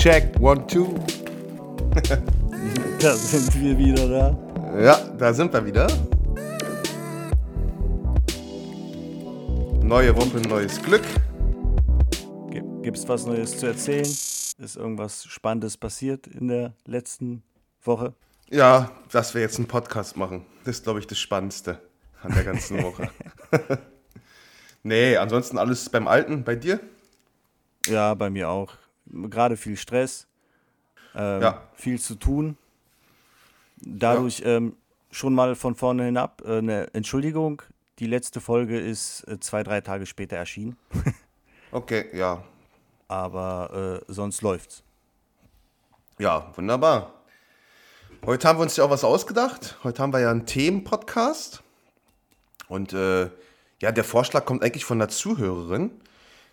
Check, one, two. da sind wir wieder da. Ja, da sind wir wieder. Neue Woche, neues Glück. Gibt es was Neues zu erzählen? Ist irgendwas Spannendes passiert in der letzten Woche? Ja, dass wir jetzt einen Podcast machen. Das ist, glaube ich, das Spannendste an der ganzen Woche. nee, ansonsten alles beim Alten. Bei dir? Ja, bei mir auch. Gerade viel Stress, ähm, ja. viel zu tun. Dadurch ja. ähm, schon mal von vorne hinab äh, eine Entschuldigung. Die letzte Folge ist äh, zwei, drei Tage später erschienen. okay, ja. Aber äh, sonst läuft's. Ja, wunderbar. Heute haben wir uns ja auch was ausgedacht. Heute haben wir ja einen Themen-Podcast. Und äh, ja, der Vorschlag kommt eigentlich von einer Zuhörerin.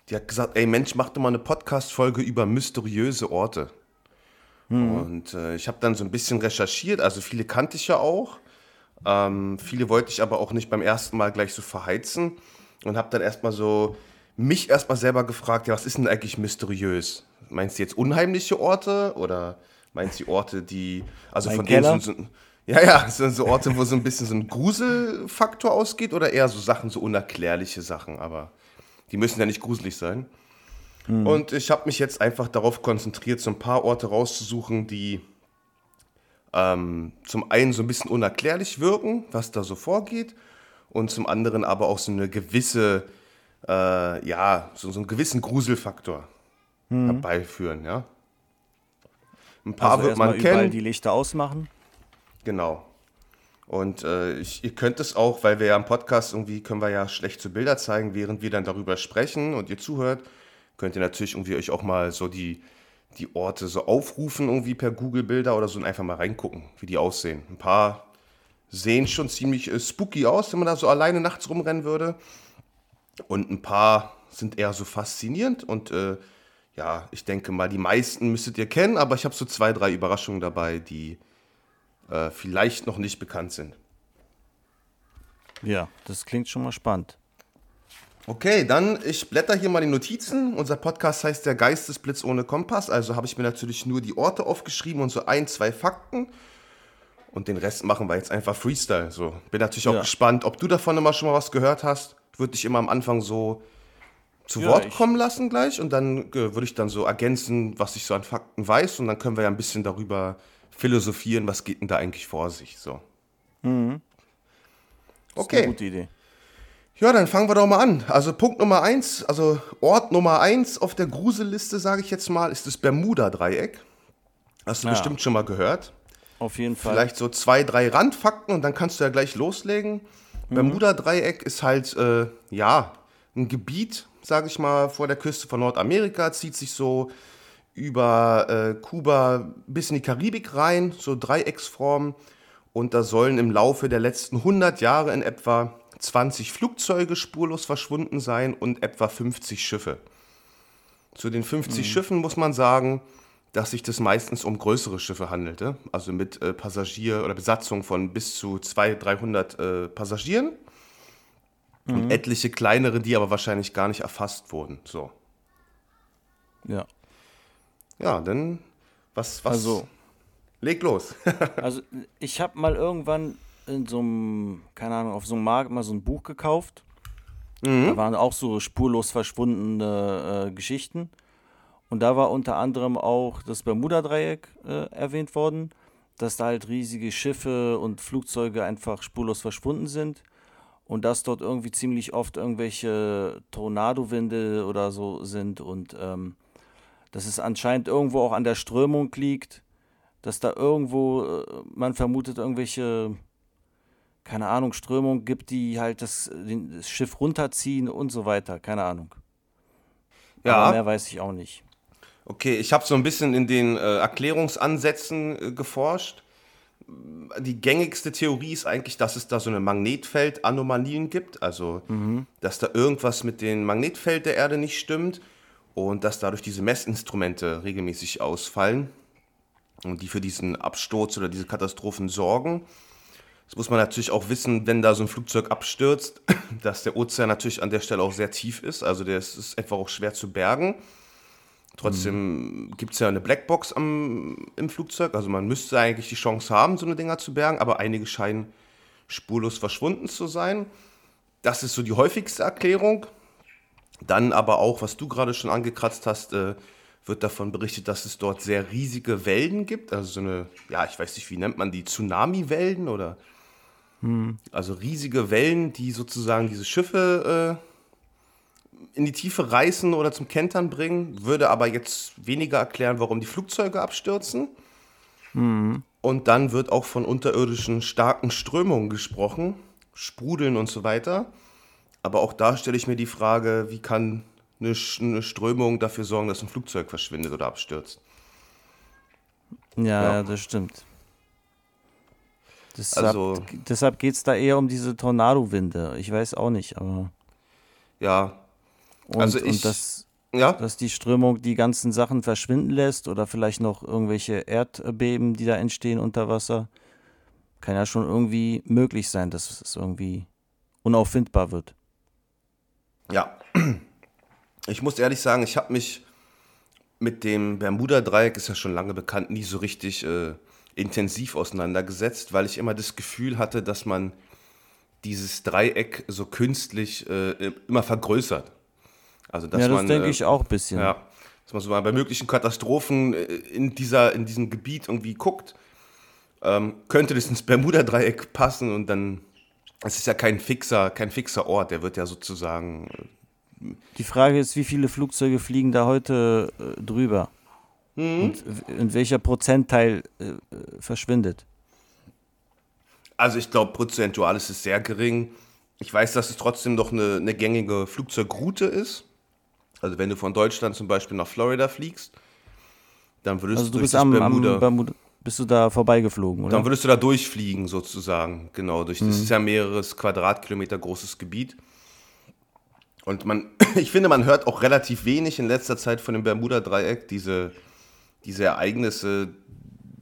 Die hat gesagt, ey Mensch, mach doch mal eine Podcast-Folge über mysteriöse Orte. Mhm. Und äh, ich habe dann so ein bisschen recherchiert, also viele kannte ich ja auch. Ähm, viele wollte ich aber auch nicht beim ersten Mal gleich so verheizen. Und habe dann erstmal so mich erstmal selber gefragt, ja, was ist denn eigentlich mysteriös? Meinst du jetzt unheimliche Orte oder meinst du Orte, die, also mein von Keller? denen so, ja, ja, so, so Orte, wo so ein bisschen so ein Gruselfaktor ausgeht oder eher so Sachen, so unerklärliche Sachen, aber die müssen ja nicht gruselig sein. Mhm. Und ich habe mich jetzt einfach darauf konzentriert, so ein paar Orte rauszusuchen, die ähm, zum einen so ein bisschen unerklärlich wirken, was da so vorgeht, und zum anderen aber auch so eine gewisse, äh, ja, so, so einen gewissen Gruselfaktor mhm. herbeiführen, ja. Ein paar also wird man kennen. die Lichter ausmachen. Genau. Und äh, ich, ihr könnt es auch, weil wir ja im Podcast irgendwie können wir ja schlecht zu Bilder zeigen, während wir dann darüber sprechen und ihr zuhört, könnt ihr natürlich irgendwie euch auch mal so die, die Orte so aufrufen, irgendwie per Google-Bilder oder so und einfach mal reingucken, wie die aussehen. Ein paar sehen schon ziemlich äh, spooky aus, wenn man da so alleine nachts rumrennen würde. Und ein paar sind eher so faszinierend und äh, ja, ich denke mal, die meisten müsstet ihr kennen, aber ich habe so zwei, drei Überraschungen dabei, die äh, vielleicht noch nicht bekannt sind. Ja, das klingt schon mal spannend. Okay, dann ich blätter hier mal die Notizen. Unser Podcast heißt der Geistesblitz ohne Kompass, also habe ich mir natürlich nur die Orte aufgeschrieben und so ein, zwei Fakten. Und den Rest machen wir jetzt einfach Freestyle. So. Bin natürlich auch ja. gespannt, ob du davon immer schon mal was gehört hast. Würde dich immer am Anfang so zu ja, Wort kommen lassen gleich und dann äh, würde ich dann so ergänzen, was ich so an Fakten weiß und dann können wir ja ein bisschen darüber philosophieren, was geht denn da eigentlich vor sich. So. Mhm. Das okay. Ist eine gute Idee. Ja, dann fangen wir doch mal an. Also Punkt Nummer eins, also Ort Nummer eins auf der Gruselliste, sage ich jetzt mal, ist das Bermuda-Dreieck. Hast du ja. bestimmt schon mal gehört. Auf jeden Fall. Vielleicht so zwei, drei Randfakten und dann kannst du ja gleich loslegen. Mhm. Bermuda-Dreieck ist halt, äh, ja, ein Gebiet, sage ich mal, vor der Küste von Nordamerika, zieht sich so über äh, Kuba bis in die Karibik rein, so Dreiecksform. Und da sollen im Laufe der letzten 100 Jahre in etwa 20 Flugzeuge spurlos verschwunden sein und etwa 50 Schiffe. Zu den 50 mhm. Schiffen muss man sagen, dass sich das meistens um größere Schiffe handelte, also mit äh, Passagier- oder Besatzung von bis zu 200, 300 äh, Passagieren mhm. und etliche kleinere, die aber wahrscheinlich gar nicht erfasst wurden. So. Ja. Ja, dann was, was? Also, leg los. also ich habe mal irgendwann in so einem, keine Ahnung, auf so einem Markt mal so ein Buch gekauft. Mhm. Da waren auch so spurlos verschwundene äh, Geschichten. Und da war unter anderem auch das Bermuda-Dreieck äh, erwähnt worden, dass da halt riesige Schiffe und Flugzeuge einfach spurlos verschwunden sind. Und dass dort irgendwie ziemlich oft irgendwelche Tornadowinde oder so sind. Und ähm, dass es anscheinend irgendwo auch an der Strömung liegt. Dass da irgendwo, äh, man vermutet, irgendwelche keine Ahnung, Strömung gibt, die halt das, das Schiff runterziehen und so weiter. Keine Ahnung. Ja. Aber mehr weiß ich auch nicht. Okay, ich habe so ein bisschen in den äh, Erklärungsansätzen äh, geforscht. Die gängigste Theorie ist eigentlich, dass es da so eine Magnetfeldanomalien gibt, also mhm. dass da irgendwas mit dem Magnetfeld der Erde nicht stimmt und dass dadurch diese Messinstrumente regelmäßig ausfallen und die für diesen Absturz oder diese Katastrophen sorgen. Das muss man natürlich auch wissen, wenn da so ein Flugzeug abstürzt, dass der Ozean natürlich an der Stelle auch sehr tief ist. Also der ist, ist einfach auch schwer zu bergen. Trotzdem gibt es ja eine Blackbox am, im Flugzeug. Also man müsste eigentlich die Chance haben, so eine Dinger zu bergen, aber einige scheinen spurlos verschwunden zu sein. Das ist so die häufigste Erklärung. Dann aber auch, was du gerade schon angekratzt hast, äh, wird davon berichtet, dass es dort sehr riesige Wellen gibt. Also so eine, ja, ich weiß nicht, wie nennt man die, Tsunami-Wellen oder hm. also riesige Wellen, die sozusagen diese Schiffe äh, in die Tiefe reißen oder zum Kentern bringen. Würde aber jetzt weniger erklären, warum die Flugzeuge abstürzen. Hm. Und dann wird auch von unterirdischen starken Strömungen gesprochen, Sprudeln und so weiter. Aber auch da stelle ich mir die Frage, wie kann eine, eine Strömung dafür sorgen, dass ein Flugzeug verschwindet oder abstürzt? Ja, ja. das stimmt. Deshalb, also, deshalb geht es da eher um diese Tornado-Winde. Ich weiß auch nicht, aber. Ja. Und, also ich, und das, ja? dass die Strömung die ganzen Sachen verschwinden lässt oder vielleicht noch irgendwelche Erdbeben, die da entstehen unter Wasser. Kann ja schon irgendwie möglich sein, dass es irgendwie unauffindbar wird. Ja. Ich muss ehrlich sagen, ich habe mich mit dem Bermuda-Dreieck, ist ja schon lange bekannt, nie so richtig äh, intensiv auseinandergesetzt, weil ich immer das Gefühl hatte, dass man dieses Dreieck so künstlich äh, immer vergrößert. Also, dass ja, das man, denke äh, ich auch ein bisschen. Ja, dass man so mal bei möglichen Katastrophen äh, in, dieser, in diesem Gebiet irgendwie guckt, ähm, könnte das ins Bermuda-Dreieck passen und dann, es ist ja kein fixer, kein fixer Ort, der wird ja sozusagen. Die Frage ist, wie viele Flugzeuge fliegen da heute äh, drüber? Mhm. Und in welcher Prozentteil äh, verschwindet? Also ich glaube, prozentual ist es sehr gering. Ich weiß, dass es trotzdem noch eine, eine gängige Flugzeugroute ist. Also wenn du von Deutschland zum Beispiel nach Florida fliegst, dann würdest also du, du bist am, Bermuda, am Bermuda, bist du da vorbeigeflogen, oder? Dann würdest du da durchfliegen sozusagen, genau. Durch, mhm. Das ist ja mehreres Quadratkilometer großes Gebiet. Und man, ich finde, man hört auch relativ wenig in letzter Zeit von dem Bermuda-Dreieck. Diese diese Ereignisse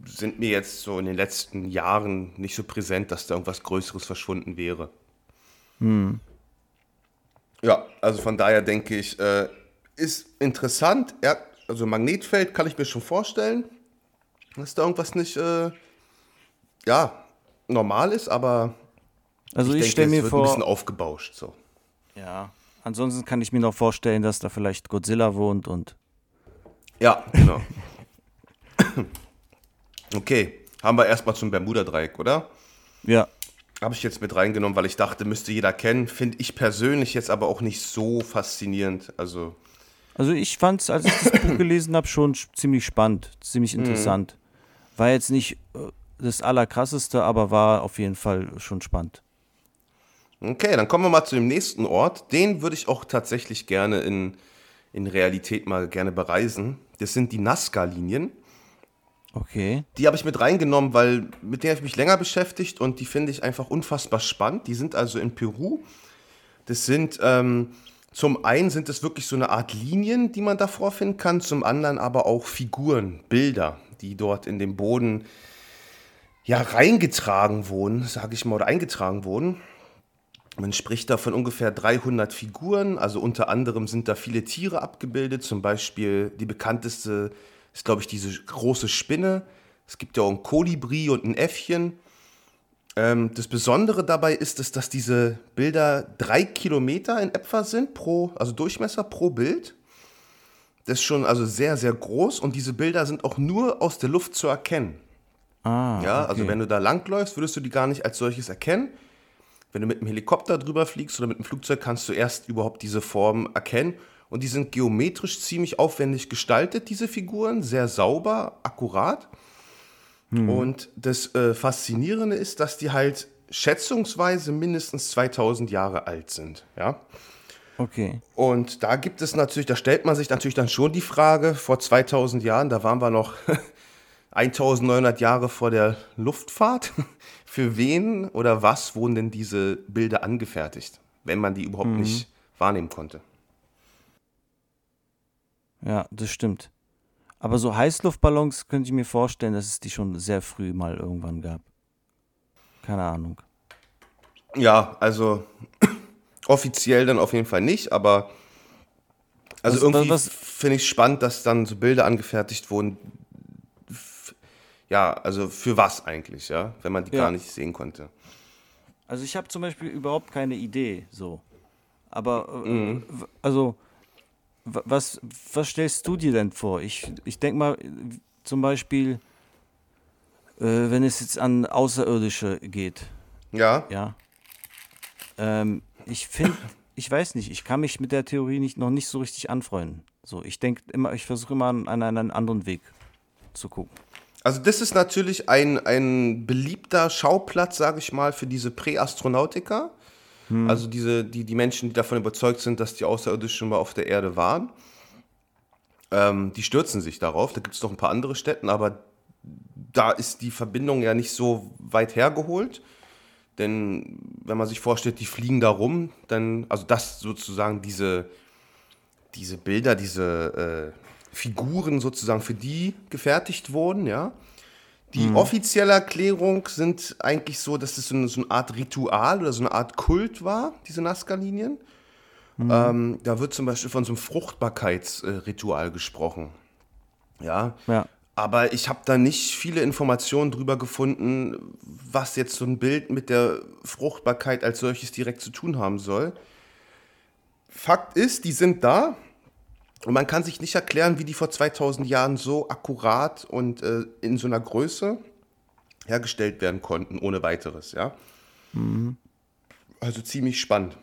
sind mir jetzt so in den letzten Jahren nicht so präsent, dass da irgendwas Größeres verschwunden wäre. Hm. Ja, also von daher denke ich, äh, ist interessant. Ja, also Magnetfeld kann ich mir schon vorstellen, dass da irgendwas nicht, äh, ja, normal ist, aber also ich, ich stelle mir vor, ein bisschen aufgebauscht so. Ja, ansonsten kann ich mir noch vorstellen, dass da vielleicht Godzilla wohnt und ja, genau. Okay, haben wir erstmal zum Bermuda-Dreieck, oder? Ja. Habe ich jetzt mit reingenommen, weil ich dachte, müsste jeder kennen. Finde ich persönlich jetzt aber auch nicht so faszinierend. Also, also ich fand es, als ich das Buch gelesen habe, schon ziemlich spannend, ziemlich mhm. interessant. War jetzt nicht äh, das Allerkrasseste, aber war auf jeden Fall schon spannend. Okay, dann kommen wir mal zu dem nächsten Ort. Den würde ich auch tatsächlich gerne in, in Realität mal gerne bereisen. Das sind die Nazca-Linien. Okay. Die habe ich mit reingenommen, weil mit der habe ich mich länger beschäftigt und die finde ich einfach unfassbar spannend. Die sind also in Peru. Das sind ähm, zum einen sind es wirklich so eine Art Linien, die man da vorfinden kann, zum anderen aber auch Figuren, Bilder, die dort in den Boden ja reingetragen wurden, sage ich mal, oder eingetragen wurden. Man spricht da von ungefähr 300 Figuren, also unter anderem sind da viele Tiere abgebildet, zum Beispiel die bekannteste ist, glaube ich, diese große Spinne. Es gibt ja auch ein Kolibri und ein Äffchen. Ähm, das Besondere dabei ist, ist, dass diese Bilder drei Kilometer in etwa sind, pro, also Durchmesser pro Bild. Das ist schon also sehr, sehr groß und diese Bilder sind auch nur aus der Luft zu erkennen. Ah, ja, also okay. also wenn du da langläufst, würdest du die gar nicht als solches erkennen. Wenn du mit einem Helikopter drüber fliegst oder mit einem Flugzeug, kannst du erst überhaupt diese Form erkennen. Und die sind geometrisch ziemlich aufwendig gestaltet, diese Figuren, sehr sauber, akkurat. Hm. Und das äh, Faszinierende ist, dass die halt schätzungsweise mindestens 2000 Jahre alt sind. Ja. Okay. Und da gibt es natürlich, da stellt man sich natürlich dann schon die Frage, vor 2000 Jahren, da waren wir noch 1900 Jahre vor der Luftfahrt. Für wen oder was wurden denn diese Bilder angefertigt, wenn man die überhaupt mhm. nicht wahrnehmen konnte? Ja, das stimmt. Aber so Heißluftballons könnte ich mir vorstellen, dass es die schon sehr früh mal irgendwann gab. Keine Ahnung. Ja, also offiziell dann auf jeden Fall nicht, aber also was, irgendwie finde ich spannend, dass dann so Bilder angefertigt wurden. Ja, also für was eigentlich, ja, wenn man die Ja. gar nicht sehen konnte. Also ich habe zum Beispiel überhaupt keine Idee, so. Aber, äh, Mhm. also, was, was stellst du dir denn vor? Ich, ich denke mal, zum Beispiel, äh, wenn es jetzt an Außerirdische geht, Ja, ja. Ähm, ich finde, ich weiß nicht, ich kann mich mit der Theorie nicht, noch nicht so richtig anfreunden. So, ich denke immer, ich versuche immer an, an einen anderen Weg zu gucken. also das ist natürlich ein, ein beliebter Schauplatz, sage ich mal, für diese Präastronautiker. Also diese, die, die Menschen, die davon überzeugt sind, dass die Außerirdischen mal auf der Erde waren. Ähm, die stürzen sich darauf. Da gibt es noch ein paar andere Städten, aber da ist die Verbindung ja nicht so weit hergeholt. Denn wenn man sich vorstellt, die fliegen da rum, dann, also das sozusagen diese, diese Bilder, diese äh, Figuren sozusagen für die gefertigt wurden, ja. Die offizielle Erklärung sind eigentlich so, dass es so eine, so eine Art Ritual oder so eine Art Kult war, diese Nazca-Linien. Ähm, da wird zum Beispiel von so einem Fruchtbarkeitsritual gesprochen. Ja, Ja. Aber ich habe da nicht viele Informationen drüber gefunden, was jetzt so ein Bild mit der Fruchtbarkeit als solches direkt zu tun haben soll. Fakt ist, die sind da und man kann sich nicht erklären, wie die vor 2000 Jahren so akkurat und äh, in so einer Größe hergestellt werden konnten, ohne weiteres, ja. Also ziemlich spannend.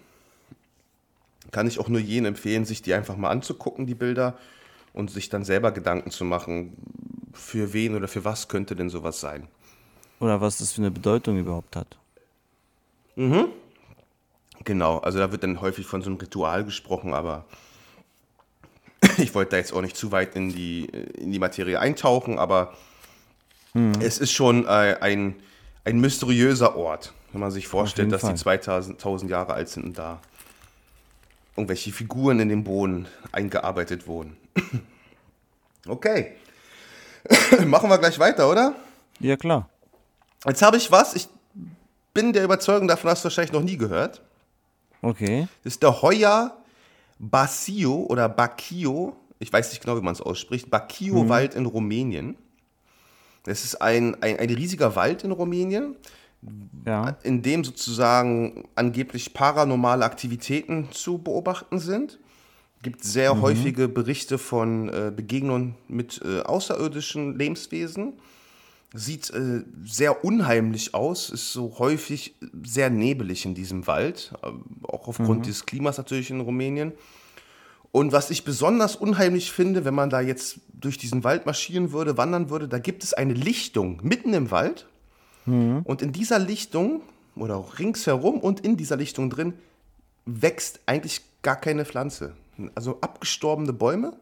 Kann ich auch nur jenen empfehlen, sich die einfach mal anzugucken, die Bilder, und sich dann selber Gedanken zu machen, für wen oder für was könnte denn sowas sein. Oder was das für eine Bedeutung überhaupt hat. Genau, also da wird dann häufig von so einem Ritual gesprochen, aber ich wollte da jetzt auch nicht zu weit in die, in die Materie eintauchen, aber es ist schon äh, ein, ein mysteriöser Ort, wenn man sich vorstellt, dass Fall. die 2000 1000 Jahre alt sind und da irgendwelche Figuren in den Boden eingearbeitet wurden. okay. Machen wir gleich weiter, oder? Ja, klar. Jetzt habe ich was, ich bin der Überzeugung, davon hast du wahrscheinlich noch nie gehört. Okay. Das ist der Hoya Basio oder Bakio, ich weiß nicht genau, wie man es ausspricht, Bakio-Wald in Rumänien. Das ist ein, ein, ein riesiger Wald in Rumänien, Ja. in dem sozusagen angeblich paranormale Aktivitäten zu beobachten sind. Gibt sehr häufige Berichte von äh, Begegnungen mit äh, außerirdischen Lebenswesen. Sieht äh, sehr unheimlich aus, ist so häufig sehr nebelig in diesem Wald, äh, auch aufgrund des Klimas natürlich in Rumänien. Und was ich besonders unheimlich finde, wenn man da jetzt durch diesen Wald marschieren würde, wandern würde, da gibt es eine Lichtung mitten im Wald. Und in dieser Lichtung oder auch ringsherum und in dieser Lichtung drin wächst eigentlich gar keine Pflanze. Also abgestorbene Bäume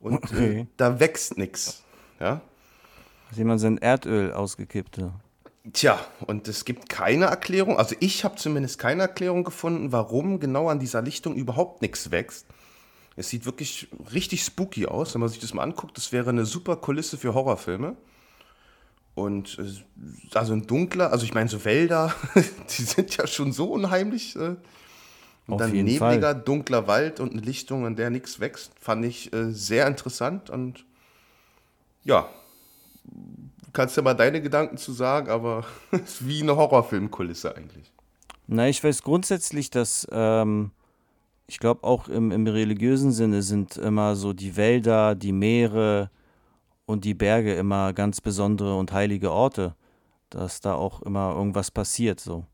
und äh, Okay. da wächst nichts. Ja? Hat jemand sein Erdöl ausgekippt? Ja. Tja, und es gibt keine Erklärung, also ich habe zumindest keine Erklärung gefunden, warum genau an dieser Lichtung überhaupt nichts wächst. Es sieht wirklich richtig spooky aus, wenn man sich das mal anguckt. Das wäre eine super Kulisse für Horrorfilme. Und äh, also ein dunkler, also ich meine, so Wälder, die sind ja schon so unheimlich. Äh, und Auf dann nebliger, dunkler Wald und eine Lichtung, an der nichts wächst, fand ich äh, sehr interessant. Und ja, du kannst ja mal deine Gedanken zu sagen, aber es ist wie eine Horrorfilmkulisse eigentlich. Na, ich weiß grundsätzlich, dass ähm, ich glaube auch im, im religiösen Sinne sind immer so die Wälder, die Meere und die Berge immer ganz besondere und heilige Orte, dass da auch immer irgendwas passiert so.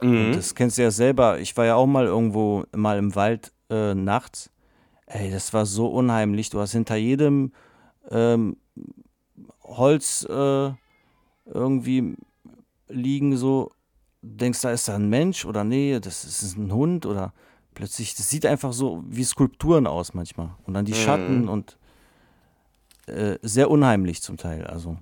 Und das kennst du ja selber. Ich war ja auch mal irgendwo mal im Wald äh, nachts. Ey, das war so unheimlich. Du hast hinter jedem ähm, Holz äh, irgendwie liegen so, denkst, da ist da ein Mensch oder nee, das ist ein Hund oder plötzlich, das sieht einfach so wie Skulpturen aus manchmal. Und dann die Schatten und äh, sehr unheimlich zum Teil. Also,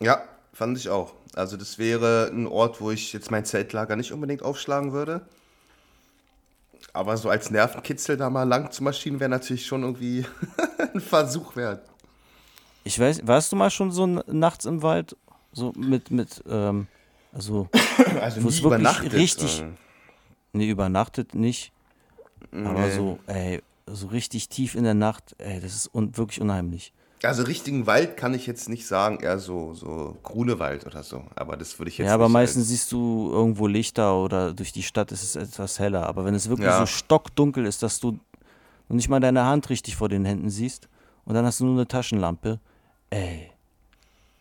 Ja, fand ich auch. Also das wäre ein Ort, wo ich jetzt mein Zeltlager nicht unbedingt aufschlagen würde. Aber so als Nervenkitzel da mal lang zu marschieren, wäre natürlich schon irgendwie ein Versuch wert. ich weiß, warst du mal schon so nachts im Wald? So mit, mit, ähm, also, Also Wo es wirklich übernachtet. richtig- äh. nee, übernachtet nicht. Aber Nee. so, ey, so richtig tief in der Nacht, ey, das ist un wirklich unheimlich. Also richtigen Wald kann ich jetzt nicht sagen, eher so, so Grunewald oder so. Aber das würde ich jetzt Ja, aber meistens siehst du irgendwo Lichter oder durch die Stadt ist es etwas heller. Aber wenn es wirklich Ja. so stockdunkel ist, dass du nicht mal deine Hand richtig vor den Händen siehst und dann hast du nur eine Taschenlampe, ey,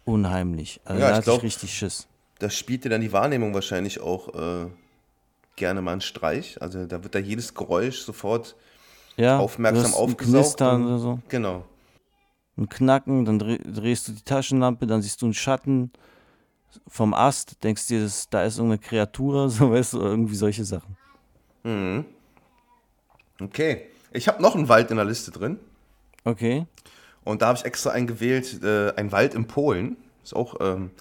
unheimlich. Also Ja, da ich glaub- ich richtig Schiss. da spielt dir dann die Wahrnehmung wahrscheinlich auch äh, gerne mal einen Streich. Also da wird da jedes Geräusch sofort Ja, aufmerksam aufgesaugt. Knistern und- oder so. Genau. Ein Knacken, dann dreh, drehst du die Taschenlampe, dann siehst du einen Schatten vom Ast, denkst dir, das, da ist irgendeine Kreatur, so weißt du, irgendwie solche Sachen. Okay. Ich habe noch einen Wald in der Liste drin. Okay. Und da habe ich extra einen gewählt, äh, ein Wald in Polen. Ist auch, ähm,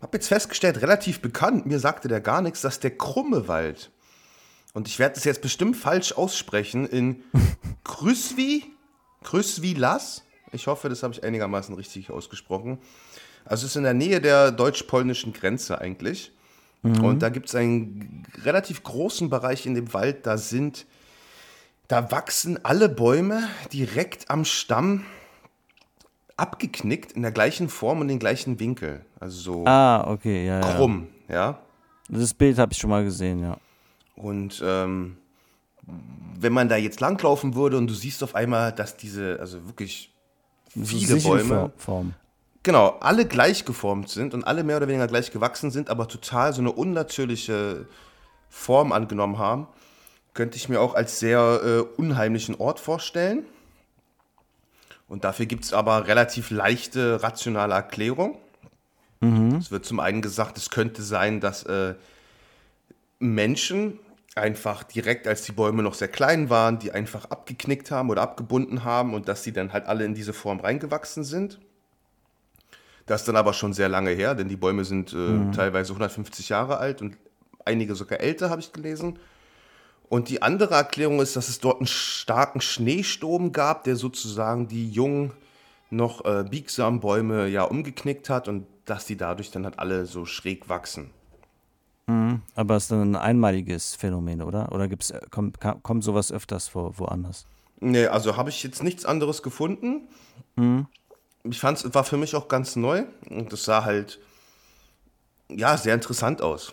habe jetzt festgestellt, relativ bekannt. Mir sagte der gar nichts, dass der krumme Wald. Und ich werde das jetzt bestimmt falsch aussprechen. In Krysvi, Krysvi Las. Ich hoffe, das habe ich einigermaßen richtig ausgesprochen. Also es ist in der Nähe der deutsch-polnischen Grenze eigentlich. Und da gibt es einen relativ großen Bereich in dem Wald. Da sind, da wachsen alle Bäume direkt am Stamm abgeknickt in der gleichen Form und den gleichen Winkel. Also so Ah, okay, ja, ja. krumm, ja. Das Bild habe ich schon mal gesehen, ja. Und ähm, wenn man da jetzt langlaufen würde und du siehst auf einmal, dass diese, also wirklich So viele Bäume, Sichelform. genau, alle gleich geformt sind und alle mehr oder weniger gleich gewachsen sind, aber total so eine unnatürliche Form angenommen haben, könnte ich mir auch als sehr äh, unheimlichen Ort vorstellen. Und dafür gibt es aber relativ leichte rationale Erklärung. Es wird zum einen gesagt, es könnte sein, dass äh, Menschen einfach direkt, als die Bäume noch sehr klein waren, die einfach abgeknickt haben oder abgebunden haben und dass sie dann halt alle in diese Form reingewachsen sind. Das ist dann aber schon sehr lange her, denn die Bäume sind äh, teilweise 150 Jahre alt und einige sogar älter, habe ich gelesen. Und die andere Erklärung ist, dass es dort einen starken Schneesturm gab, der sozusagen die jungen, noch äh, biegsamen Bäume ja umgeknickt hat und dass die dadurch dann halt alle so schräg wachsen. Aber es ist dann ein einmaliges Phänomen, oder? Oder gibt's, äh, kommt, kommt sowas öfters vor, woanders? Nee, also habe ich jetzt nichts anderes gefunden. Ich fand es war für mich auch ganz neu und es sah halt ja sehr interessant aus.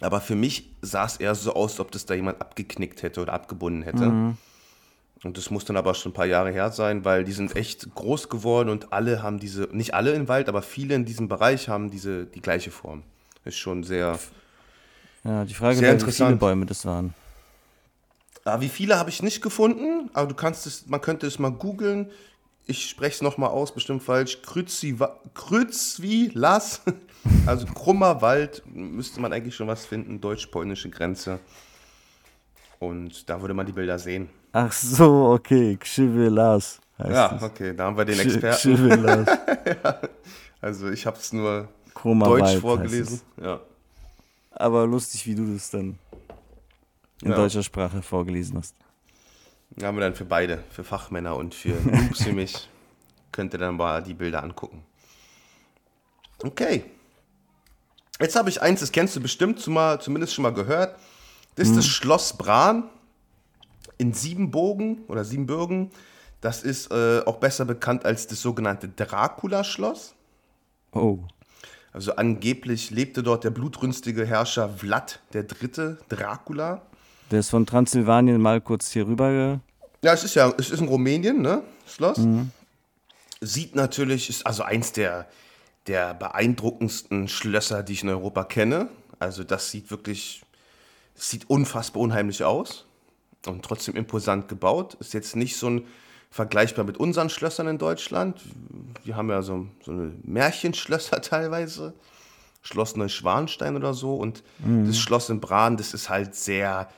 Aber für mich sah es eher so aus, als ob das da jemand abgeknickt hätte oder abgebunden hätte. Und das muss dann aber schon ein paar Jahre her sein, weil die sind echt groß geworden und alle haben diese, nicht alle im Wald, aber viele in diesem Bereich haben diese die gleiche Form. Ist schon sehr. Ja, die Frage Sehr wäre, wie viele. Bäume das waren. Ah, wie viele habe ich nicht gefunden, aber du kannst es, man könnte es mal googeln. Ich spreche es nochmal aus, bestimmt falsch. Krützwi- Krützwilas, also krummer Wald, müsste man eigentlich schon was finden, deutsch-polnische Grenze. Und da würde man die Bilder sehen. Ach so, okay, heißt Ja, es. okay, da haben wir den Experten. Kschivelas, Also ich habe es nur krummer deutsch Wald vorgelesen. es. Ja. Aber lustig, wie du das dann in Ja. deutscher Sprache vorgelesen hast. Da haben wir dann für beide, für Fachmänner und für Noobs wie mich, könnt ihr dann mal die Bilder angucken. Okay. Jetzt habe ich eins, das kennst du bestimmt zumal, zumindest schon mal gehört. Das ist das Schloss Bran in Siebenbogen oder Siebenbürgen. Das ist äh, auch besser bekannt als das sogenannte Dracula-Schloss. Oh. Also angeblich lebte dort der blutrünstige Herrscher Vlad III. Dracula. Der ist von Transsilvanien mal kurz hier rüber. Ja, es ist ja, es ist in Rumänien, ne? Schloss. Sieht natürlich, ist also eins der, der beeindruckendsten Schlösser, die ich in Europa kenne. Also das sieht wirklich, sieht unfassbar unheimlich aus und trotzdem imposant gebaut. Ist jetzt nicht so ein vergleichbar mit unseren Schlössern in Deutschland. Wir haben ja so, so eine Märchenschlösser teilweise. Schloss Neuschwanstein oder so. Und das Schloss in Bran, das ist halt sehr,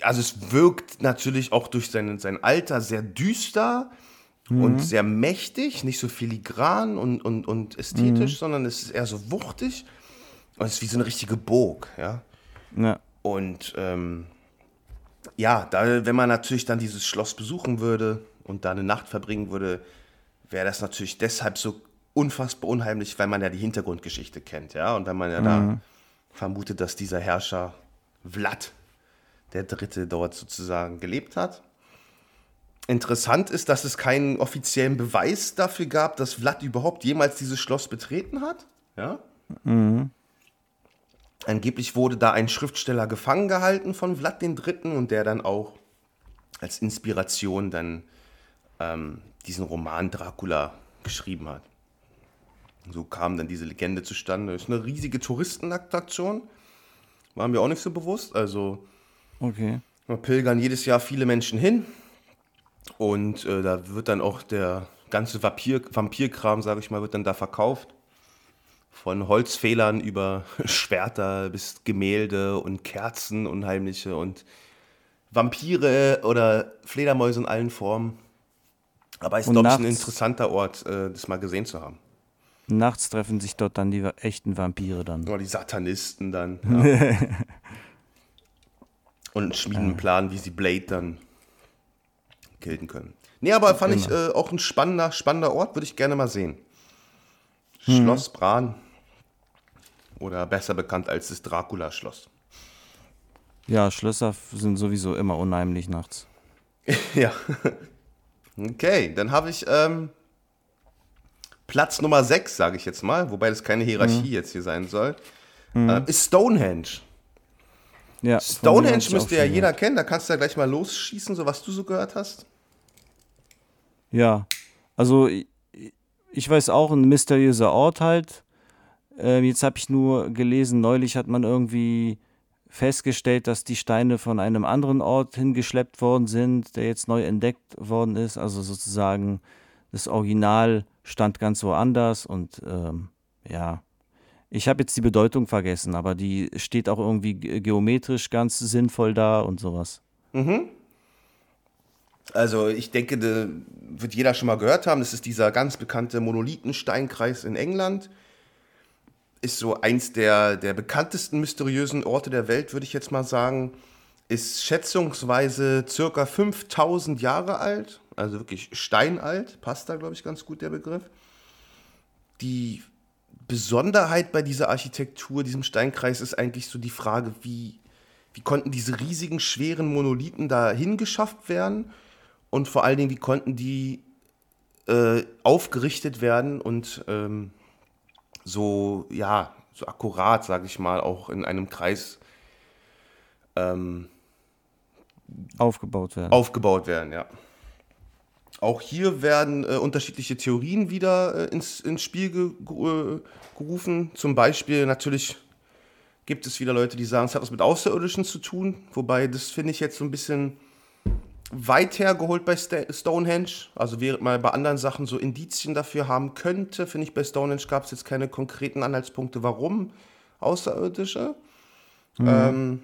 also es wirkt natürlich auch durch sein, sein Alter sehr düster und sehr mächtig, nicht so filigran und, und, und ästhetisch, sondern es ist eher so wuchtig und es ist wie so eine richtige Burg, ja. ja. Und ähm, ja, da, wenn man natürlich dann dieses Schloss besuchen würde und da eine Nacht verbringen würde, wäre das natürlich deshalb so unfassbar unheimlich, weil man ja die Hintergrundgeschichte kennt, ja. Und wenn man ja da vermutet, dass dieser Herrscher Vlad der Dritte dort sozusagen gelebt hat. Interessant ist, dass es keinen offiziellen Beweis dafür gab, dass Vlad überhaupt jemals dieses Schloss betreten hat. Ja? Mhm. Angeblich wurde da ein Schriftsteller gefangen gehalten von Vlad III. und der dann auch als Inspiration dann ähm, diesen Roman Dracula geschrieben hat. So kam dann diese Legende zustande. Das ist eine riesige Touristenattraktion. War mir auch nicht so bewusst. Also okay. da pilgern jedes Jahr viele Menschen hin. Und äh, da wird dann auch der ganze Vampir, Vampirkram, sage ich mal, wird dann da verkauft. Von Holzfehlern über Schwerter bis Gemälde und Kerzen, unheimliche und Vampire oder Fledermäuse in allen Formen. Aber es ist, glaube ich, ein interessanter Ort, äh, das mal gesehen zu haben. Nachts treffen sich dort dann die echten Vampire dann. Oder die Satanisten dann. Ja. und schmieden einen Plan, wie sie Blade dann killen können. Nee, aber fand ich äh, auch ein spannender, spannender Ort, würde ich gerne mal sehen. Hm. Schloss Bran. Oder besser bekannt als das Dracula-Schloss. Ja, Schlösser sind sowieso immer unheimlich nachts. ja. Okay, dann habe ich ähm, Platz Nummer 6, sage ich jetzt mal, wobei das keine Hierarchie mhm. jetzt hier sein soll, mhm. äh, ist Stonehenge. Ja, Stonehenge müsste ja jeder kennen, da kannst du ja gleich mal losschießen, so was du so gehört hast. Ja, also ich weiß auch, ein mysteriöser Ort halt. Ähm, jetzt habe ich nur gelesen, neulich hat man irgendwie festgestellt, dass die Steine von einem anderen Ort hingeschleppt worden sind, der jetzt neu entdeckt worden ist. Also sozusagen das Original stand ganz woanders und ähm, ja, ich habe jetzt die Bedeutung vergessen, aber die steht auch irgendwie geometrisch ganz sinnvoll da und sowas. Mhm. Also ich denke, da wird jeder schon mal gehört haben, das ist dieser ganz bekannte Monolithensteinkreis in England ist so eins der, der bekanntesten mysteriösen Orte der Welt, würde ich jetzt mal sagen. Ist schätzungsweise circa 5000 Jahre alt, also wirklich steinalt, passt da, glaube ich, ganz gut der Begriff. Die Besonderheit bei dieser Architektur, diesem Steinkreis, ist eigentlich so die Frage, wie, wie konnten diese riesigen, schweren Monolithen da hingeschafft werden und vor allen Dingen, wie konnten die äh, aufgerichtet werden und ähm, so, ja, so akkurat, sage ich mal, auch in einem Kreis ähm, aufgebaut werden. Aufgebaut werden, ja. Auch hier werden äh, unterschiedliche Theorien wieder äh, ins, ins Spiel ge ge gerufen. Zum Beispiel natürlich gibt es wieder Leute, die sagen, es hat was mit Außerirdischen zu tun. Wobei das finde ich jetzt so ein bisschen weit hergeholt bei Stonehenge. Also während man bei anderen Sachen so Indizien dafür haben könnte, finde ich, bei Stonehenge gab es jetzt keine konkreten Anhaltspunkte, warum Außerirdische. Mhm. Ähm,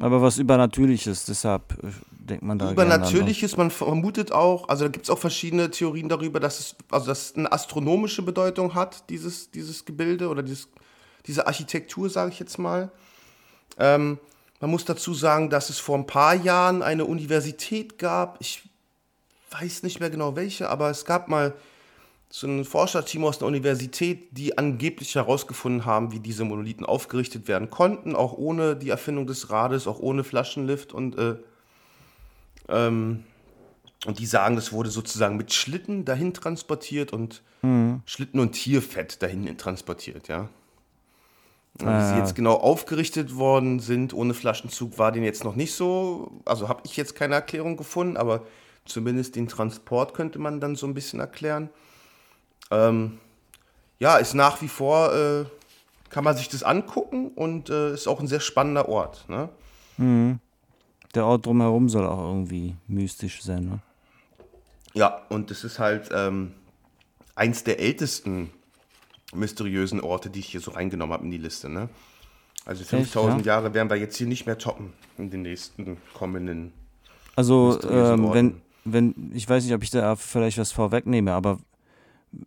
aber was Übernatürliches, deshalb äh, denkt man da. Übernatürliches, man vermutet auch, also da gibt es auch verschiedene Theorien darüber, dass es, also dass eine astronomische Bedeutung hat, dieses, dieses Gebilde oder dieses, diese Architektur, sage ich jetzt mal. Ähm, man muss dazu sagen, dass es vor ein paar Jahren eine Universität gab. Ich weiß nicht mehr genau welche, aber es gab mal so ein Forscherteam aus der Universität, die angeblich herausgefunden haben, wie diese Monolithen aufgerichtet werden konnten, auch ohne die Erfindung des Rades, auch ohne Flaschenlift und äh, ähm, und die sagen, das wurde sozusagen mit Schlitten dahin transportiert und mhm. Schlitten und Tierfett dahin transportiert, ja. Wie sie jetzt genau aufgerichtet worden sind ohne Flaschenzug, war den jetzt noch nicht so. Also habe ich jetzt keine Erklärung gefunden, aber zumindest den Transport könnte man dann so ein bisschen erklären. Ähm, ja, ist nach wie vor, äh, kann man sich das angucken und äh, ist auch ein sehr spannender Ort. Ne? Mhm. Der Ort drumherum soll auch irgendwie mystisch sein. Ne? Ja, und es ist halt ähm, eins der ältesten mysteriösen Orte, die ich hier so reingenommen habe in die Liste. Ne? Also 5000 ja? Jahre werden wir jetzt hier nicht mehr toppen in den nächsten kommenden. Also, ähm, wenn, wenn, ich weiß nicht, ob ich da vielleicht was vorwegnehme, aber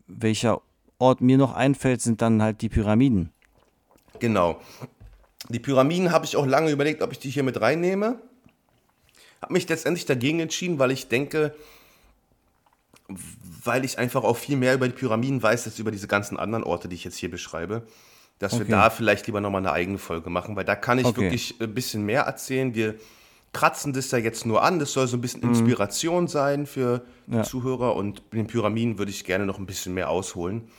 welcher Ort mir noch einfällt, sind dann halt die Pyramiden. Genau. Die Pyramiden habe ich auch lange überlegt, ob ich die hier mit reinnehme. Habe mich letztendlich dagegen entschieden, weil ich denke, weil ich einfach auch viel mehr über die Pyramiden weiß, als über diese ganzen anderen Orte, die ich jetzt hier beschreibe, dass okay. wir da vielleicht lieber nochmal eine eigene Folge machen, weil da kann ich okay. wirklich ein bisschen mehr erzählen. Wir kratzen das ja jetzt nur an. Das soll so ein bisschen Inspiration sein für die Ja. Zuhörer. Und den Pyramiden würde ich gerne noch ein bisschen mehr ausholen.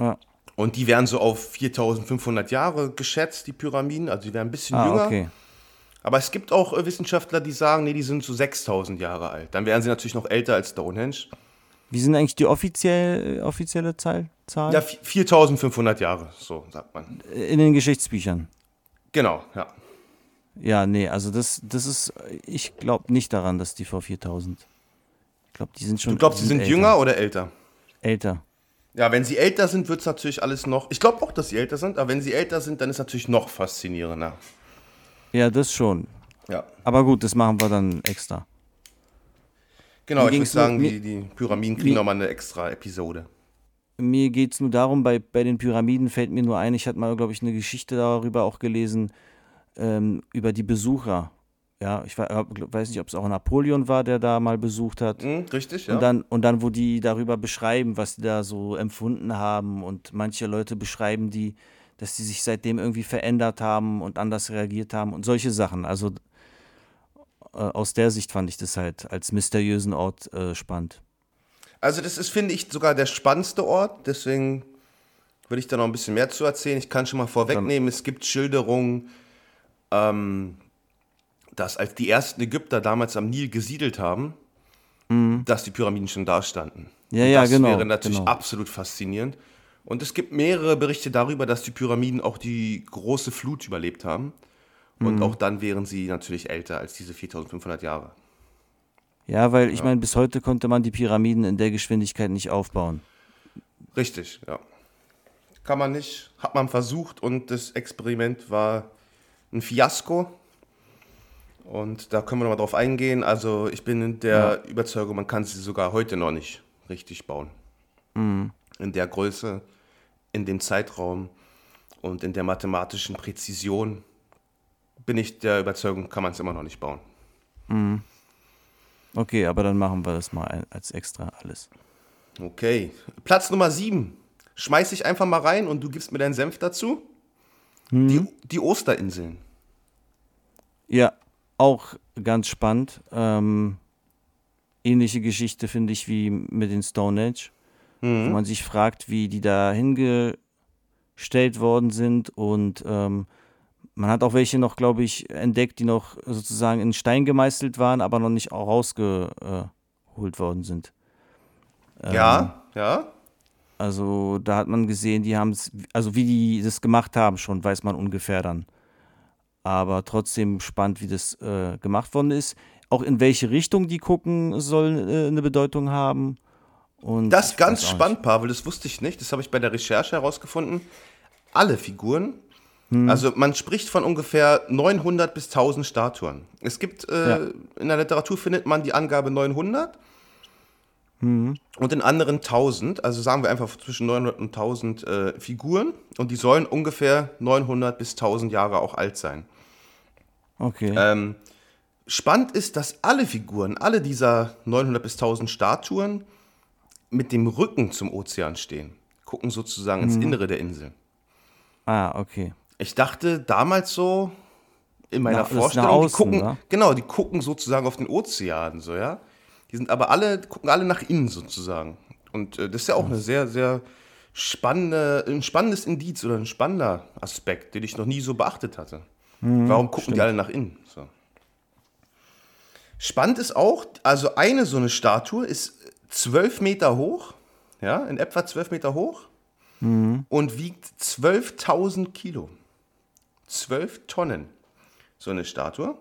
Ja. Und die werden so auf 4500 Jahre geschätzt, die Pyramiden. Also die werden ein bisschen Ah, jünger. okay. Aber es gibt auch äh, Wissenschaftler, die sagen, nee, die sind so 6000 Jahre alt. Dann wären sie natürlich noch älter als Stonehenge. Wie sind eigentlich die offiziell, offizielle Zahl, Zahl? Ja, vi- 4500 Jahre, so sagt man. In den Geschichtsbüchern. Genau, ja. Ja, nee, also das, das ist, ich glaube nicht daran, dass die vor 4000. Ich glaube, die sind schon. Du glaubst, sie sind älter. jünger oder älter? Älter. Ja, wenn sie älter sind, wird es natürlich alles noch. Ich glaube auch, dass sie älter sind, aber wenn sie älter sind, dann ist es natürlich noch faszinierender. Ja, das schon. Ja. Aber gut, das machen wir dann extra. Genau, Mir ich würde nur- sagen, mir- die, die Pyramiden kriegen nochmal eine extra Episode. Mir geht es nur darum, bei, bei den Pyramiden fällt mir nur ein, ich hatte mal, glaube ich, eine Geschichte darüber auch gelesen, ähm, über die Besucher. Ja, ich we- weiß nicht, ob es auch Napoleon war, der da mal besucht hat. Hm, richtig, ja. Und dann, und dann, wo die darüber beschreiben, was die da so empfunden haben. Und manche Leute beschreiben die, dass die sich seitdem irgendwie verändert haben und anders reagiert haben und solche Sachen. Also aus der Sicht fand ich das halt als mysteriösen Ort äh, spannend. Also das ist, finde ich, sogar der spannendste Ort. Deswegen würde ich da noch ein bisschen mehr zu erzählen. Ich kann schon mal vorwegnehmen, es gibt Schilderungen, ähm, dass als die ersten Ägypter damals am Nil gesiedelt haben, dass die Pyramiden schon da standen. Ja, ja, das genau, wäre natürlich genau. absolut faszinierend. Und es gibt mehrere Berichte darüber, dass die Pyramiden auch die große Flut überlebt haben. Und Mhm. auch dann wären sie natürlich älter als diese 4500 Jahre. Ja, weil ich meine, bis heute konnte man die Pyramiden in der Geschwindigkeit nicht aufbauen. Richtig, ja. Kann man nicht, hat man versucht und das Experiment war ein Fiasko. Und da können wir nochmal drauf eingehen. Also ich bin in der Überzeugung, man kann sie sogar heute noch nicht richtig bauen. In der Größe, in dem Zeitraum und in der mathematischen Präzision bin ich der Überzeugung, kann man es immer noch nicht bauen. Okay, aber dann machen wir das mal als extra alles. Okay, Platz Nummer 7. Schmeiß ich einfach mal rein und du gibst mir deinen Senf dazu. Die, die Osterinseln. Ja, auch ganz spannend. Ähm, ähnliche Geschichte finde ich wie mit den Stone Age, wo man sich fragt, wie die da hingestellt worden sind und ähm, man hat auch welche noch, glaube ich, entdeckt, die noch sozusagen in Stein gemeißelt waren, aber noch nicht auch rausgeholt worden sind. Ja, ja. Also da hat man gesehen, die haben es, also wie die das gemacht haben schon, weiß man ungefähr dann. Aber trotzdem spannend, wie das äh, gemacht worden ist. Auch in welche Richtung die gucken, soll äh, eine Bedeutung haben. Und Das ist ganz spannend, Pavel, das wusste ich nicht. Das habe ich bei der Recherche herausgefunden. Alle Figuren, also man spricht von ungefähr 900 bis 1000 Statuen. Es gibt, äh, Ja. in der Literatur findet man die Angabe 900 und in anderen 1000. Also sagen wir einfach zwischen 900 und 1000 äh, Figuren und die sollen ungefähr 900 bis 1000 Jahre auch alt sein. Okay. Ähm, spannend ist, dass alle Figuren, alle dieser 900 bis 1000 Statuen mit dem Rücken zum Ozean stehen. Gucken sozusagen ins Innere der Insel. ah, okay. Ich dachte damals so, in meiner nach Vorstellung, außen, die gucken, ne? genau, die gucken sozusagen auf den Ozean, so, ja. Die sind aber alle, gucken alle nach innen sozusagen. Und äh, das ist ja auch eine sehr, sehr spannende, ein spannendes Indiz oder ein spannender Aspekt, den ich noch nie so beachtet hatte. Mhm, Warum gucken die alle nach innen? So. Spannend ist auch, also eine so eine Statue ist zwölf Meter hoch, ja, in etwa zwölf Meter hoch Mhm. und wiegt 12.000 Kilo. 12 Tonnen, so eine Statue.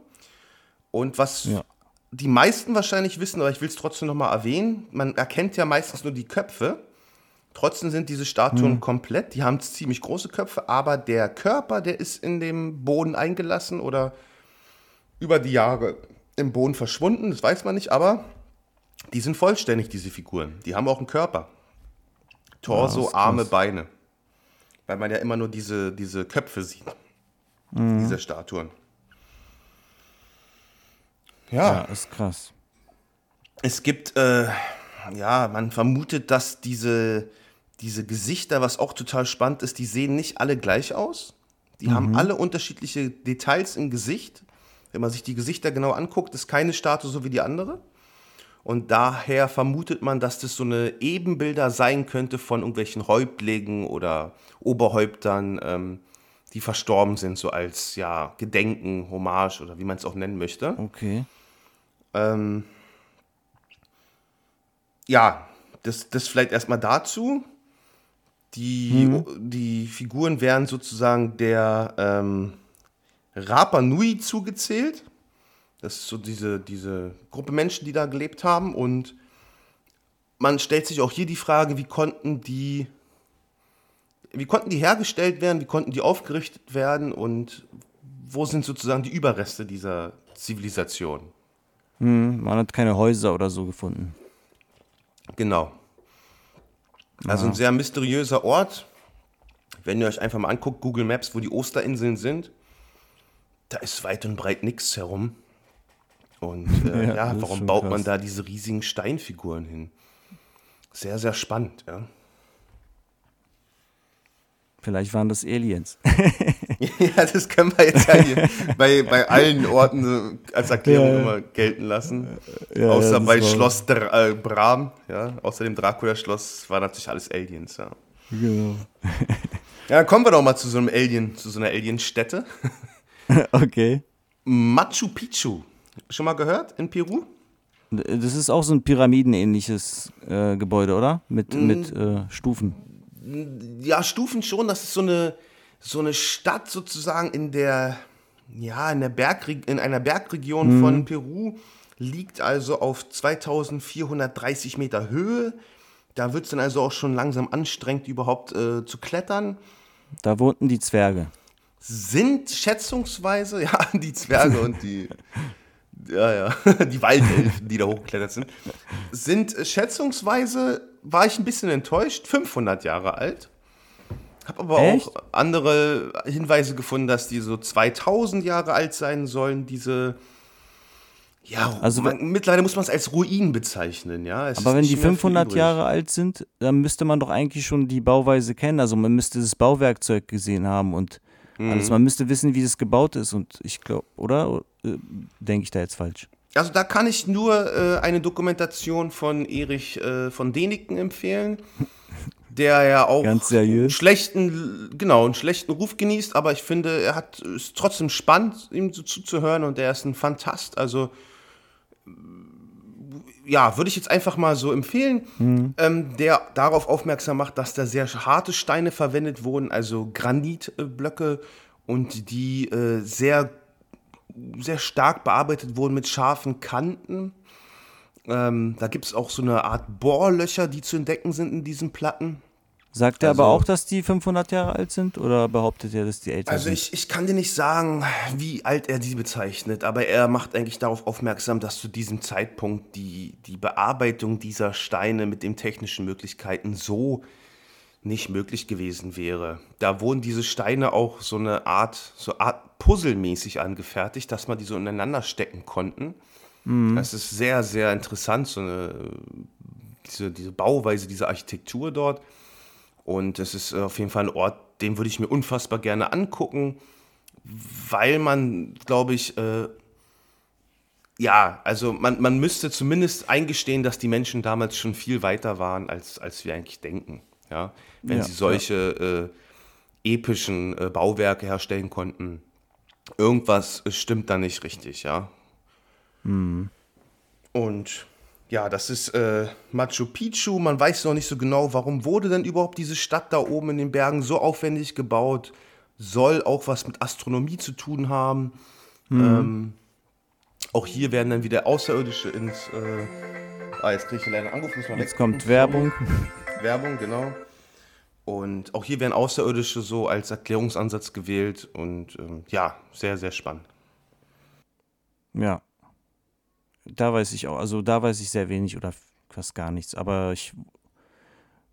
Und was Ja. die meisten wahrscheinlich wissen, aber ich will es trotzdem nochmal erwähnen, man erkennt ja meistens nur die Köpfe. Trotzdem sind diese Statuen Mhm. komplett, die haben ziemlich große Köpfe, aber der Körper, der ist in dem Boden eingelassen oder über die Jahre im Boden verschwunden, das weiß man nicht, aber die sind vollständig, diese Figuren. Die haben auch einen Körper. Torso, ist Arme. Beine. Weil man ja immer nur diese, diese Köpfe sieht. Mhm. Diese Statuen. Ja, Ja, ist krass. es gibt, äh, ja, man vermutet, dass diese, diese Gesichter, was auch total spannend ist, die sehen nicht alle gleich aus. Die haben alle unterschiedliche Details im Gesicht. Wenn man sich die Gesichter genau anguckt, ist keine Statue so wie die andere. Und daher vermutet man, dass das so eine Ebenbilder sein könnte von irgendwelchen Häuptlingen oder Oberhäuptern, ähm, die verstorben sind, so als ja, Gedenken, Hommage oder wie man es auch nennen möchte. Okay. Ähm, ja, das, das vielleicht erstmal dazu. Die, die Figuren werden sozusagen der ähm, Rapa Nui zugezählt. Das ist so diese, diese Gruppe Menschen, die da gelebt haben. Und man stellt sich auch hier die Frage, wie konnten die, wie konnten die hergestellt werden, wie konnten die aufgerichtet werden und wo sind sozusagen die Überreste dieser Zivilisation? Hm, man hat keine Häuser oder so gefunden. Genau. Also ein sehr mysteriöser Ort. Wenn ihr euch einfach mal anguckt, Google Maps, wo die Osterinseln sind, da ist weit und breit nichts herum. Und äh, Ja, ja, warum baut krass. man da diese riesigen Steinfiguren hin? Sehr, sehr spannend, ja. Vielleicht waren das Aliens. ja, das können wir jetzt ja hier bei, bei allen Orten als Erklärung Ja, immer gelten lassen. Ja, Außer ja, bei Schloss Dr äh, Bram, ja. Außer dem Dracula-Schloss war natürlich alles Aliens, ja. Genau. Ja, kommen wir doch mal zu so einem Alien, zu so einer Alien-Stätte. Okay. Machu Picchu. Schon mal gehört in Peru? Das ist auch so ein pyramidenähnliches äh, Gebäude, oder? Mit, mit äh, Stufen. Ja, Stufen schon. Das ist so eine, so eine Stadt sozusagen in der, ja, in der Bergreg in einer Bergregion von Peru. Liegt also auf 2430 Meter Höhe. Da wird es dann also auch schon langsam anstrengend, überhaupt äh, zu klettern. Da wohnten die Zwerge. Sind schätzungsweise, ja, die Zwerge und die, ja, ja, die Waldelfen, die da hochgeklettert sind, sind äh, schätzungsweise, war ich ein bisschen enttäuscht, 500 Jahre alt. Habe aber Echt? auch andere Hinweise gefunden, dass die so 2000 Jahre alt sein sollen, diese, ja, Also man, mittlerweile muss man es als Ruinen bezeichnen, ja. Es Aber wenn die mehr viel 500 übrig. Jahre alt sind, dann müsste man doch eigentlich schon die Bauweise kennen. Also man müsste das Bauwerkzeug gesehen haben und Mhm. alles. Man müsste wissen, wie das gebaut ist. Und ich glaube, oder? Äh, Denke ich da jetzt falsch? Also da kann ich nur äh, eine Dokumentation von Erich äh, von Däniken empfehlen, der ja auch einen schlechten, genau, einen schlechten Ruf genießt, aber ich finde, er hat ist trotzdem spannend, ihm so zuzuhören und er ist ein Fantast. Also ja, würde ich jetzt einfach mal so empfehlen, ähm, der darauf aufmerksam macht, dass da sehr harte Steine verwendet wurden, also Granitblöcke und die äh, sehr sehr stark bearbeitet wurden mit scharfen Kanten. Ähm, da gibt es auch so eine Art Bohrlöcher, die zu entdecken sind in diesen Platten. Sagt er Also- aber auch, dass die 500 Jahre alt sind? Oder behauptet er, dass die älter Also sind? ich, ich kann dir nicht sagen, wie alt er die bezeichnet, aber er macht eigentlich darauf aufmerksam, dass zu diesem Zeitpunkt die, die Bearbeitung dieser Steine mit den technischen Möglichkeiten so nicht möglich gewesen wäre. Da wurden diese Steine auch so eine Art, so Art Puzzlemäßig angefertigt, dass man die so ineinander stecken konnten. Das ist sehr, sehr interessant, so eine, diese, diese Bauweise, diese Architektur dort. Und es ist äh, auf jeden Fall ein Ort, den würde ich mir unfassbar gerne angucken, weil man, glaube ich, äh, ja, also man, man müsste zumindest eingestehen, dass die Menschen damals schon viel weiter waren, als, als wir eigentlich denken. Ja? Wenn Ja, sie solche äh, epischen äh, Bauwerke herstellen konnten. Irgendwas stimmt da nicht richtig, ja. Und ja, das ist äh, Machu Picchu. Man weiß noch nicht so genau, warum wurde denn überhaupt diese Stadt da oben in den Bergen so aufwendig gebaut. Soll auch was mit Astronomie zu tun haben. Ähm, auch hier werden dann wieder Außerirdische ins. Äh, ah, jetzt kriege ich leider einen Anruf, muss man Jetzt kommt Werbung. Werbung, genau. Und auch hier werden Außerirdische so als Erklärungsansatz gewählt. Und ähm, ja, sehr, sehr spannend. Ja. Da weiß ich auch, also da weiß ich sehr wenig oder fast gar nichts. Aber ich,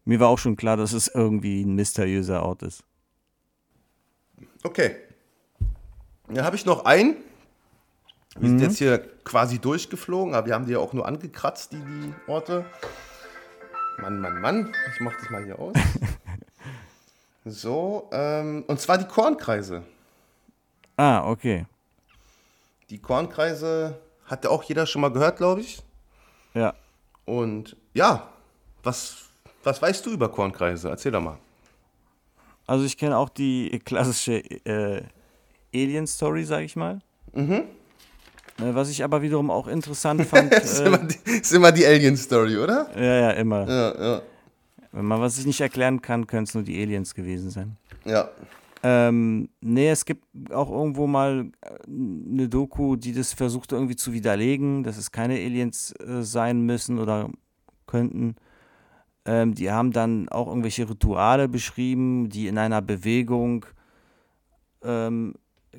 mir war auch schon klar, dass es irgendwie ein mysteriöser Ort ist. Okay. Dann habe ich noch einen. Wir sind jetzt hier quasi durchgeflogen, aber wir haben die ja auch nur angekratzt, die, die Orte. Mann, Mann, Mann. Ich mache das mal hier aus. so, ähm, und zwar die Kornkreise. Ah, okay. Die Kornkreise hat ja auch jeder schon mal gehört, glaube ich. Ja. Und ja, was, was weißt du über Kornkreise? Erzähl doch mal. Also ich kenne auch die klassische äh, Alien-Story, sag ich mal. Mhm. Äh, was ich aber wiederum auch interessant fand. ist, immer äh, die, ist immer die Alien-Story, oder? ja, ja, immer. Ja, ja. Wenn man was ich nicht erklären kann, können es nur die Aliens gewesen sein. Ja. Ähm, nee, es gibt auch irgendwo mal äh, eine Doku, die das versucht irgendwie zu widerlegen, dass es keine Aliens äh, sein müssen oder könnten. Ähm, die haben dann auch irgendwelche Rituale beschrieben, die in einer Bewegung ähm,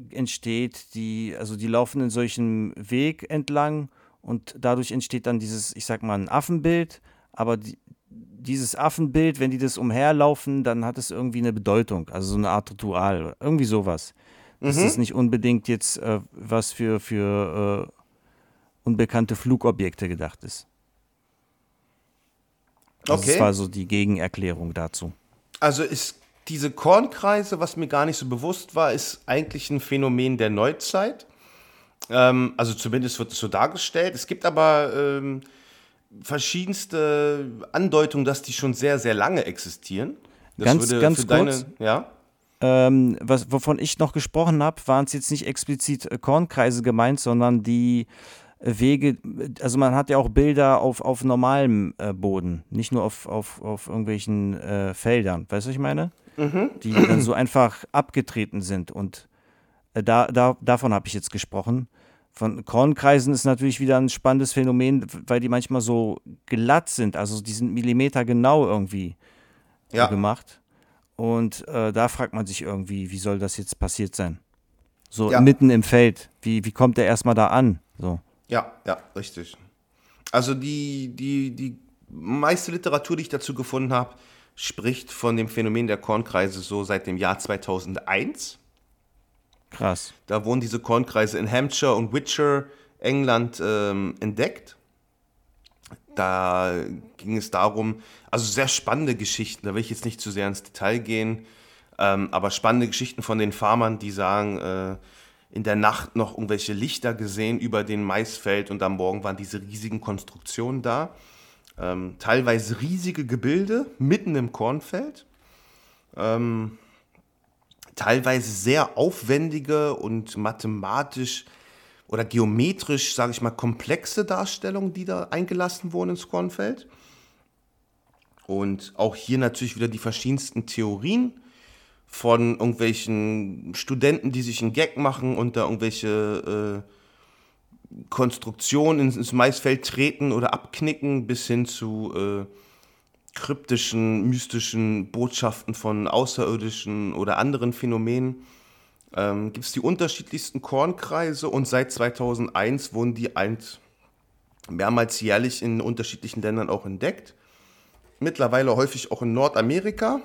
entsteht, die, also die laufen in solchen Weg entlang und dadurch entsteht dann dieses, ich sag mal, ein Affenbild, aber die, dieses Affenbild, wenn die das umherlaufen, dann hat es irgendwie eine Bedeutung, also so eine Art Ritual, irgendwie sowas. Das ist nicht unbedingt jetzt äh, was für, für äh, unbekannte Flugobjekte gedacht ist. Also Okay. Das war so die Gegenerklärung dazu. Also ist diese Kornkreise, was mir gar nicht so bewusst war, ist eigentlich ein Phänomen der Neuzeit. Ähm, also zumindest wird es so dargestellt. Es gibt aber ähm, verschiedenste Andeutungen, dass die schon sehr, sehr lange existieren. Das Ganz- ganz für deine, kurz. ja. Ähm, was, wovon ich noch gesprochen habe, waren es jetzt nicht explizit äh, Kornkreise gemeint, sondern die äh, Wege, also man hat ja auch Bilder auf, auf normalem äh, Boden, nicht nur auf, auf, auf irgendwelchen äh, Feldern. Weißt du, was ich meine? Die dann so einfach abgetreten sind. Und äh, da, da, davon habe ich jetzt gesprochen. Von Kornkreisen ist natürlich wieder ein spannendes Phänomen, weil die manchmal so glatt sind, also die sind Millimeter genau irgendwie Ja. gemacht. Und äh, da fragt man sich irgendwie, wie soll das jetzt passiert sein? So Ja. mitten im Feld. Wie, wie kommt der erstmal da an? So. Ja, ja, richtig. Also die, die, die meiste Literatur, die ich dazu gefunden habe, spricht von dem Phänomen der Kornkreise so seit dem Jahr 2001. Krass. Da wurden diese Kornkreise in Hampshire und Wiltshire, England, ähm, entdeckt. Da ging es darum, also sehr spannende Geschichten, da will ich jetzt nicht zu sehr ins Detail gehen, ähm, aber spannende Geschichten von den Farmern, die sagen, äh, in der Nacht noch irgendwelche Lichter gesehen über den Maisfeld und am Morgen waren diese riesigen Konstruktionen da. Ähm, teilweise riesige Gebilde mitten im Kornfeld. Ähm, teilweise sehr aufwendige und mathematisch oder geometrisch, sage ich mal, komplexe Darstellungen, die da eingelassen wurden ins Kornfeld. Und auch hier natürlich wieder die verschiedensten Theorien von irgendwelchen Studenten, die sich einen Gag machen und da irgendwelche äh, Konstruktionen ins, Maisfeld treten oder abknicken, bis hin zu äh, kryptischen, mystischen Botschaften von außerirdischen oder anderen Phänomenen. Ähm, Gibt es die unterschiedlichsten Kornkreise und seit 2001 wurden die ein, mehrmals jährlich in unterschiedlichen Ländern auch entdeckt. Mittlerweile häufig auch in Nordamerika,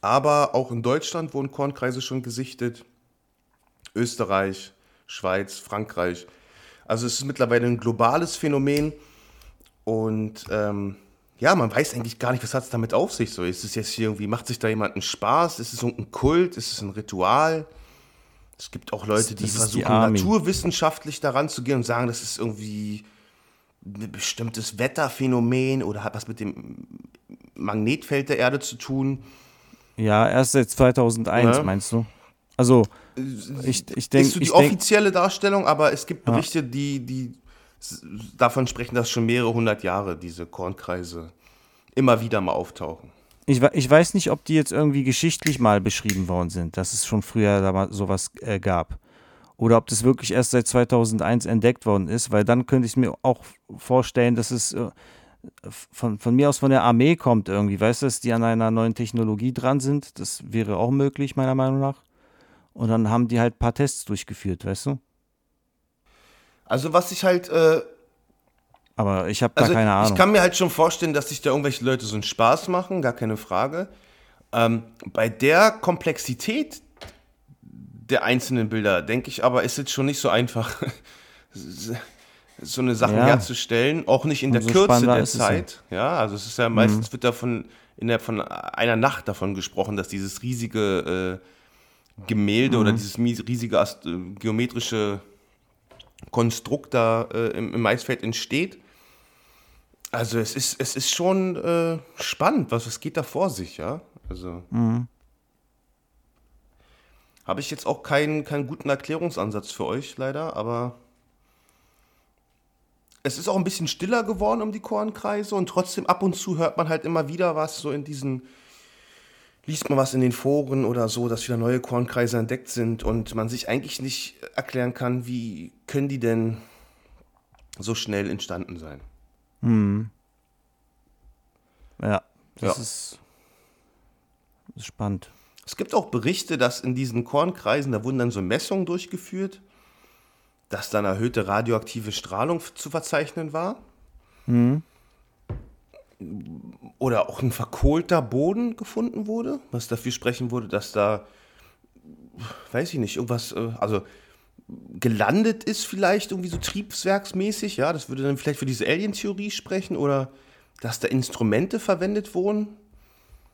aber auch in Deutschland wurden Kornkreise schon gesichtet. Österreich, Schweiz, Frankreich. Also es ist mittlerweile ein globales Phänomen und ähm, ja, man weiß eigentlich gar nicht, was hat es damit auf sich. So, ist es jetzt hier irgendwie, macht sich da jemand einen Spaß? Ist es irgendein Kult? Ist es ein Ritual? Es gibt auch Leute, die die versuchen, Army. naturwissenschaftlich daran zu gehen und sagen, das ist irgendwie ein bestimmtes Wetterphänomen oder hat was mit dem Magnetfeld der Erde zu tun. Ja, erst seit 2001, Ja. meinst du? Also, ich, ich denke, ist so die denk, offizielle Darstellung, aber es gibt Berichte, die, die s- davon sprechen, dass schon mehrere hundert Jahre diese Kornkreise immer wieder mal auftauchen. ich, ich weiß nicht, ob die jetzt irgendwie geschichtlich mal beschrieben worden sind, dass es schon früher da mal sowas äh, gab. Oder ob das wirklich erst seit 2001 entdeckt worden ist, weil dann könnte ich mir auch vorstellen, dass es äh, von, von mir aus von der Armee kommt irgendwie, weißt du, dass die an einer neuen Technologie dran sind. Das wäre auch möglich, meiner Meinung nach. Und dann haben die halt ein paar Tests durchgeführt, weißt du? Also was ich halt, äh, Aber ich habe also da keine Ahnung. ich kann mir halt schon vorstellen, dass sich da irgendwelche Leute so einen Spaß machen, gar keine Frage. Ähm, bei der Komplexität der einzelnen Bilder, denke ich aber, ist es schon nicht so einfach, so eine Sache Ja. herzustellen, auch nicht in der Umso Kürze der es ja. Mhm. Zeit. Ja, also es ist ja meistens wird davon innerhalb von einer Nacht davon gesprochen, dass dieses riesige äh, Gemälde Mhm. oder dieses riesige Ast äh, geometrische Konstrukt da äh, im, im Maisfeld entsteht. Also es ist, es ist schon äh, spannend, was, was geht da vor sich, ja. Also habe ich jetzt auch keinen, keinen guten Erklärungsansatz für euch, leider, aber es ist auch ein bisschen stiller geworden um die Kornkreise und trotzdem ab und zu hört man halt immer wieder was, so in diesen, liest man was in den Foren oder so, dass wieder neue Kornkreise entdeckt sind und man sich eigentlich nicht erklären kann, wie können die denn so schnell entstanden sein. Ja, das Ja. Ist, ist spannend. Es gibt auch Berichte, dass in diesen Kornkreisen, da wurden dann so Messungen durchgeführt, dass dann erhöhte radioaktive Strahlung zu verzeichnen war. Oder auch ein verkohlter Boden gefunden wurde, was dafür sprechen würde, dass da, weiß ich nicht, irgendwas, äh, also gelandet ist vielleicht irgendwie so triebswerksmäßig, ja, das würde dann vielleicht für diese Alien-Theorie sprechen oder dass da Instrumente verwendet wurden.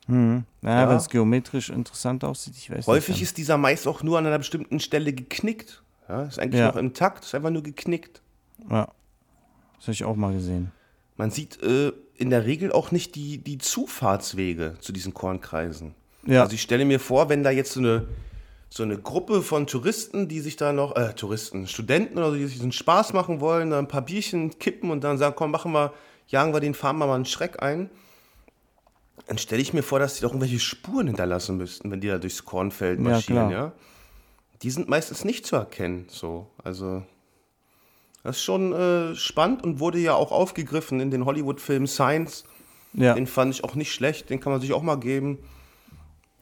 Ja, Ja. wenn es geometrisch interessant aussieht, ich weiß Häufig nicht. ist dieser Mais auch nur an einer bestimmten Stelle geknickt. Ja, ist eigentlich Ja. noch intakt, ist einfach nur geknickt. Ja, das habe ich auch mal gesehen. Man sieht äh, in der Regel auch nicht die, die Zufahrtswege zu diesen Kornkreisen. Ja. Also ich stelle mir vor, wenn da jetzt so eine, so eine Gruppe von Touristen, die sich da noch, äh, Touristen, Studenten oder so, die sich diesen Spaß machen wollen, da ein paar Bierchen kippen und dann sagen, komm, machen wir, jagen wir den, wir mal einen Schreck ein. Dann stelle ich mir vor, dass die doch irgendwelche Spuren hinterlassen müssten, wenn die da durchs Kornfeld Ja, marschieren, klar. ja. Die sind meistens nicht zu erkennen, so. Also, das ist schon äh, spannend und wurde ja auch aufgegriffen in den Hollywood-Film Science. Ja, Den fand ich auch nicht schlecht, den kann man sich auch mal geben.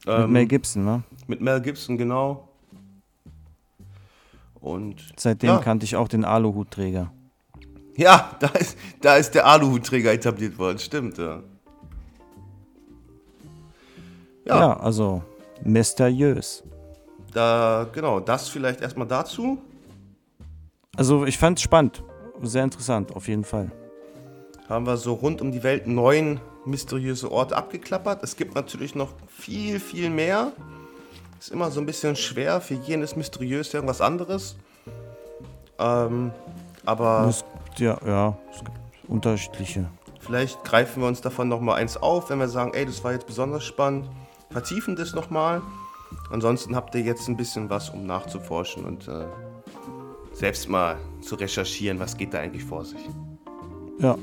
mit Ähm, Mel Gibson, ne? mit Mel Gibson, genau. Und Seitdem ja. kannte ich auch den Aluhutträger. ja, da ist, da ist der Aluhutträger etabliert worden, stimmt, ja. Ja. Ja, also mysteriös. da, genau, das vielleicht erstmal dazu. Also ich fand es spannend. Sehr interessant, auf jeden Fall. Haben wir so rund um die Welt neun mysteriöse Orte abgeklappert. Es gibt natürlich noch viel, viel mehr. Ist immer so ein bisschen schwer. Für jeden ist mysteriös irgendwas anderes. Ähm, aber Es, ja, ja, es gibt unterschiedliche. Vielleicht greifen wir uns davon nochmal eins auf, wenn wir sagen, ey, das war jetzt besonders spannend. Vertiefen das nochmal. Ansonsten habt ihr jetzt ein bisschen was, um nachzuforschen und äh, selbst mal zu recherchieren, was geht da eigentlich vor sich. Ja,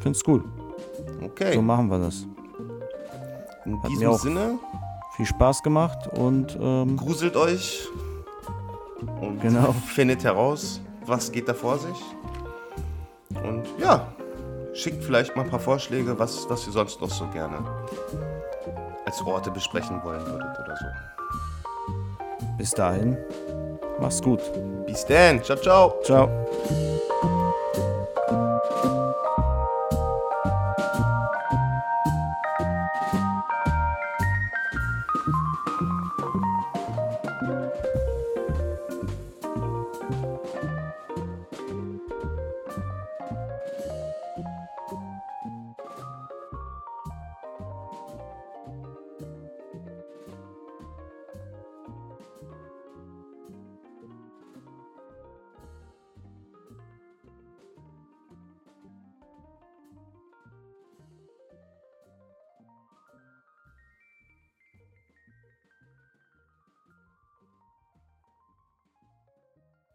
find's gut. Okay, So machen wir das. in hat diesem mir auch- Sinne, Viel Spaß gemacht und ähm, gruselt euch und Genau. findet heraus, was geht da vor sich. Und ja, schickt vielleicht mal ein paar Vorschläge, was, was ihr sonst noch so gerne als Orte besprechen wollen würdet oder so. bis dahin, mach's gut. Bis dann, ciao, ciao. Ciao.